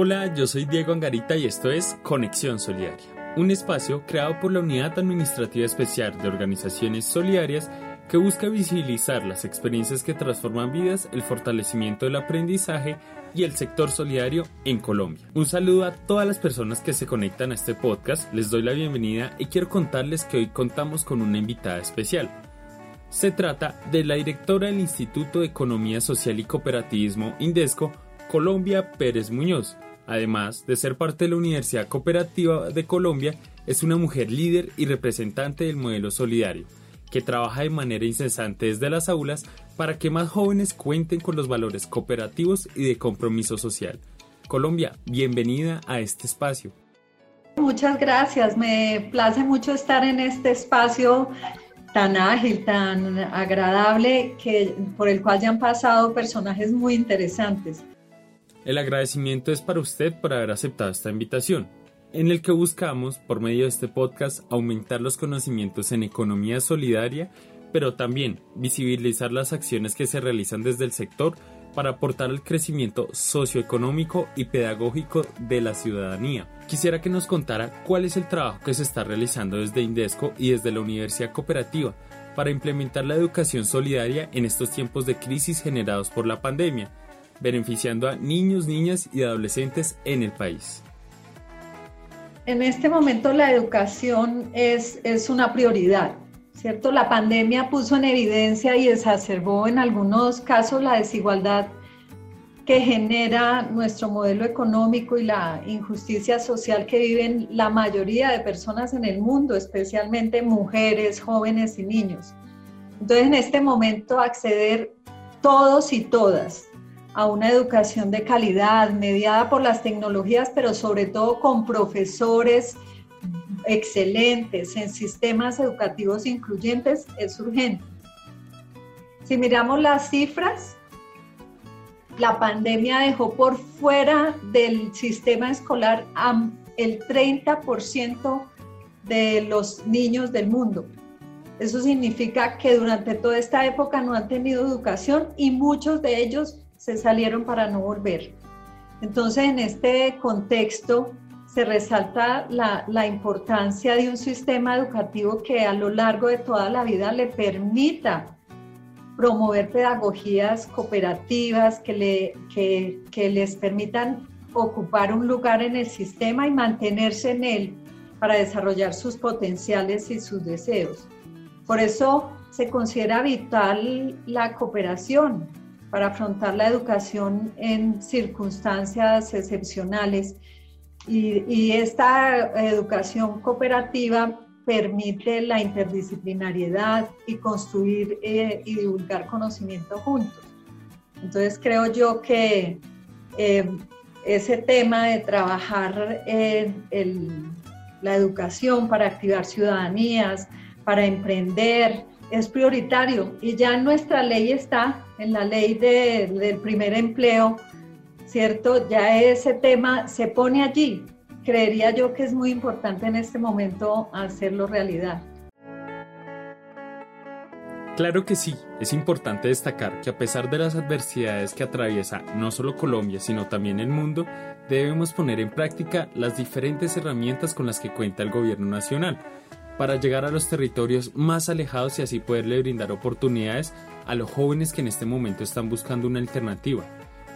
Hola, yo soy Diego Angarita y esto es Conexión Solidaria, un espacio creado por la Unidad Administrativa Especial de Organizaciones Solidarias que busca visibilizar las experiencias que transforman vidas, el fortalecimiento del aprendizaje y el sector solidario en Colombia. Un saludo a todas las personas que se conectan a este podcast, les doy la bienvenida y quiero contarles que hoy contamos con una invitada especial. Se trata de la directora del Instituto de Economía Social y Cooperativismo Indesco, Colombia Pérez Muñoz, Además de ser parte de la Universidad Cooperativa de Colombia, es una mujer líder y representante del modelo solidario, que trabaja de manera incesante desde las aulas para que más jóvenes cuenten con los valores cooperativos y de compromiso social. Colombia, bienvenida a este espacio. Muchas gracias, me place mucho estar en este espacio tan ágil, tan agradable, que, por el cual ya han pasado personajes muy interesantes. El agradecimiento es para usted por haber aceptado esta invitación, en el que buscamos, por medio de este podcast, aumentar los conocimientos en economía solidaria, pero también visibilizar las acciones que se realizan desde el sector para aportar al crecimiento socioeconómico y pedagógico de la ciudadanía. Quisiera que nos contara cuál es el trabajo que se está realizando desde Indesco y desde la Universidad Cooperativa para implementar la educación solidaria en estos tiempos de crisis generados por la pandemia beneficiando a niños, niñas y adolescentes en el país. En este momento la educación es, es una prioridad, ¿cierto? La pandemia puso en evidencia y exacerbó en algunos casos la desigualdad que genera nuestro modelo económico y la injusticia social que viven la mayoría de personas en el mundo, especialmente mujeres, jóvenes y niños. Entonces, en este momento, acceder todos y todas a una educación de calidad, mediada por las tecnologías, pero sobre todo con profesores excelentes en sistemas educativos incluyentes, es urgente. Si miramos las cifras, la pandemia dejó por fuera del sistema escolar el 30% de los niños del mundo. Eso significa que durante toda esta época no han tenido educación y muchos de ellos salieron para no volver. Entonces, en este contexto, se resalta la, importancia de un sistema educativo que a lo largo de toda la vida le permita promover pedagogías cooperativas que, le, que, que les permitan ocupar un lugar en el sistema y mantenerse en él para desarrollar sus potenciales y sus deseos. Por eso se considera vital la cooperación, para afrontar la educación en circunstancias excepcionales. Y, esta educación cooperativa permite la interdisciplinariedad y construir eh, y divulgar conocimiento juntos. Entonces creo yo que eh, ese tema de trabajar en la educación para activar ciudadanías, para emprender, es prioritario y ya en nuestra ley está, en la ley del primer empleo, ¿cierto? Ya ese tema se pone allí. Creería yo que es muy importante en este momento hacerlo realidad. Claro que sí, es importante destacar que a pesar de las adversidades que atraviesa no solo Colombia, sino también el mundo, debemos poner en práctica las diferentes herramientas con las que cuenta el gobierno nacional para llegar a los territorios más alejados y así poderle brindar oportunidades a los jóvenes que en este momento están buscando una alternativa.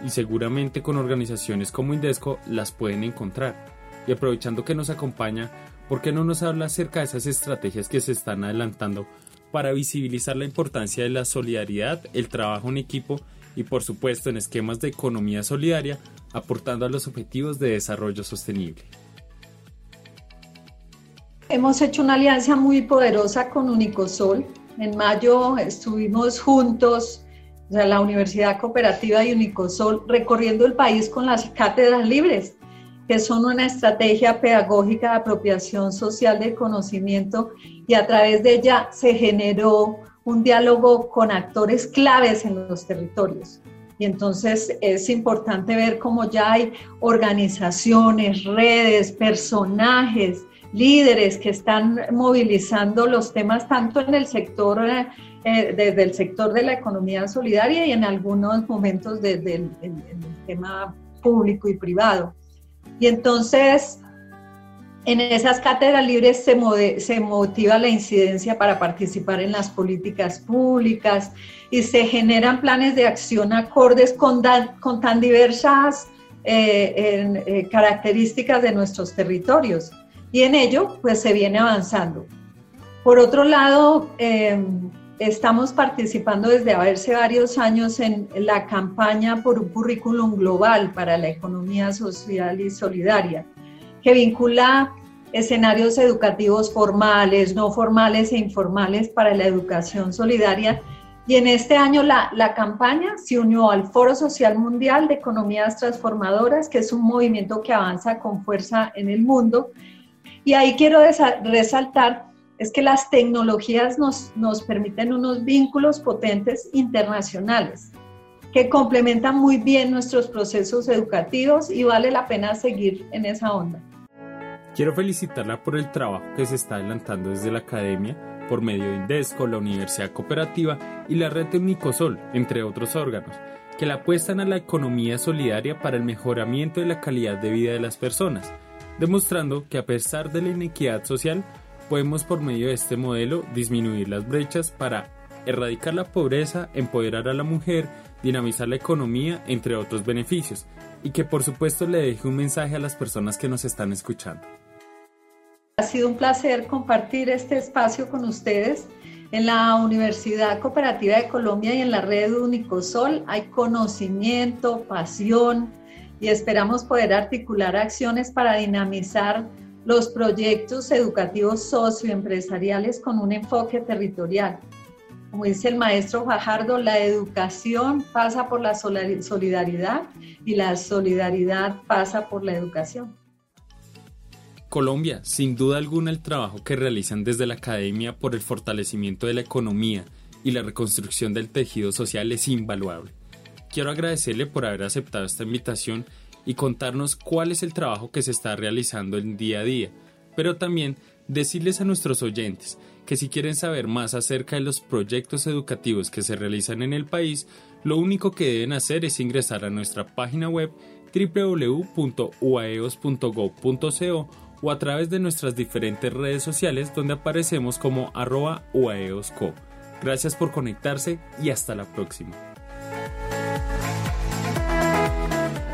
Y seguramente con organizaciones como Indesco las pueden encontrar. Y aprovechando que nos acompaña, ¿por qué no nos habla acerca de esas estrategias que se están adelantando para visibilizar la importancia de la solidaridad, el trabajo en equipo y por supuesto en esquemas de economía solidaria, aportando a los objetivos de desarrollo sostenible? Hemos hecho una alianza muy poderosa con Unicosol. En mayo estuvimos juntos, o sea, la Universidad Cooperativa y Unicosol, recorriendo el país con las cátedras libres, que son una estrategia pedagógica de apropiación social del conocimiento y a través de ella se generó un diálogo con actores claves en los territorios. Y entonces es importante ver cómo ya hay organizaciones, redes, personajes, líderes que están movilizando los temas tanto en el sector, eh, desde el sector de la economía solidaria y en algunos momentos desde el tema público y privado. Y entonces, en esas cátedras libres se, se, motiva la incidencia para participar en las políticas públicas y se generan planes de acción acordes con, con tan diversas eh, eh, características de nuestros territorios. Y en ello, pues se viene avanzando. Por otro lado, em, Estamos participando desde hace varios años en la campaña por un currículum global para la economía social y solidaria, que vincula escenarios educativos formales, no formales e informales para la educación solidaria. Y en este año la, la, campaña se unió al Foro Social Mundial de Economías Transformadoras, que es un movimiento que avanza con fuerza en el mundo. Y ahí quiero resaltar es que las tecnologías nos, nos permiten unos vínculos potentes internacionales que complementan muy bien nuestros procesos educativos y vale la pena seguir en esa onda. Quiero felicitarla por el trabajo que se está adelantando desde la academia por medio de Indesco, la Universidad Cooperativa y la red de Unicosol, entre otros órganos, que la apuestan a la economía solidaria para el mejoramiento de la calidad de vida de las personas, demostrando que a pesar de la inequidad social, podemos por medio de este modelo disminuir las brechas para erradicar la pobreza, empoderar a la mujer, dinamizar la economía, entre otros beneficios, y que por supuesto le deje un mensaje a las personas que nos están escuchando. Ha sido un placer compartir este espacio con ustedes. En la Universidad Cooperativa de Colombia y en la red Unicosol hay conocimiento, pasión y esperamos poder articular acciones para dinamizar los proyectos educativos socioempresariales con un enfoque territorial. Como dice el maestro Fajardo, la educación pasa por la solidaridad y la solidaridad pasa por la educación. Colombia, sin duda alguna el trabajo que realizan desde la academia por el fortalecimiento de la economía y la reconstrucción del tejido social es invaluable. Quiero agradecerle por haber aceptado esta invitación y contarnos cuál es el trabajo que se está realizando en día a día, pero también decirles a nuestros oyentes que si quieren saber más acerca de los proyectos educativos que se realizan en el país, lo único que deben hacer es ingresar a nuestra página web www.uaeos.gov.co o a través de nuestras diferentes redes sociales donde aparecemos como arroba uaeosco. Gracias por conectarse y hasta la próxima.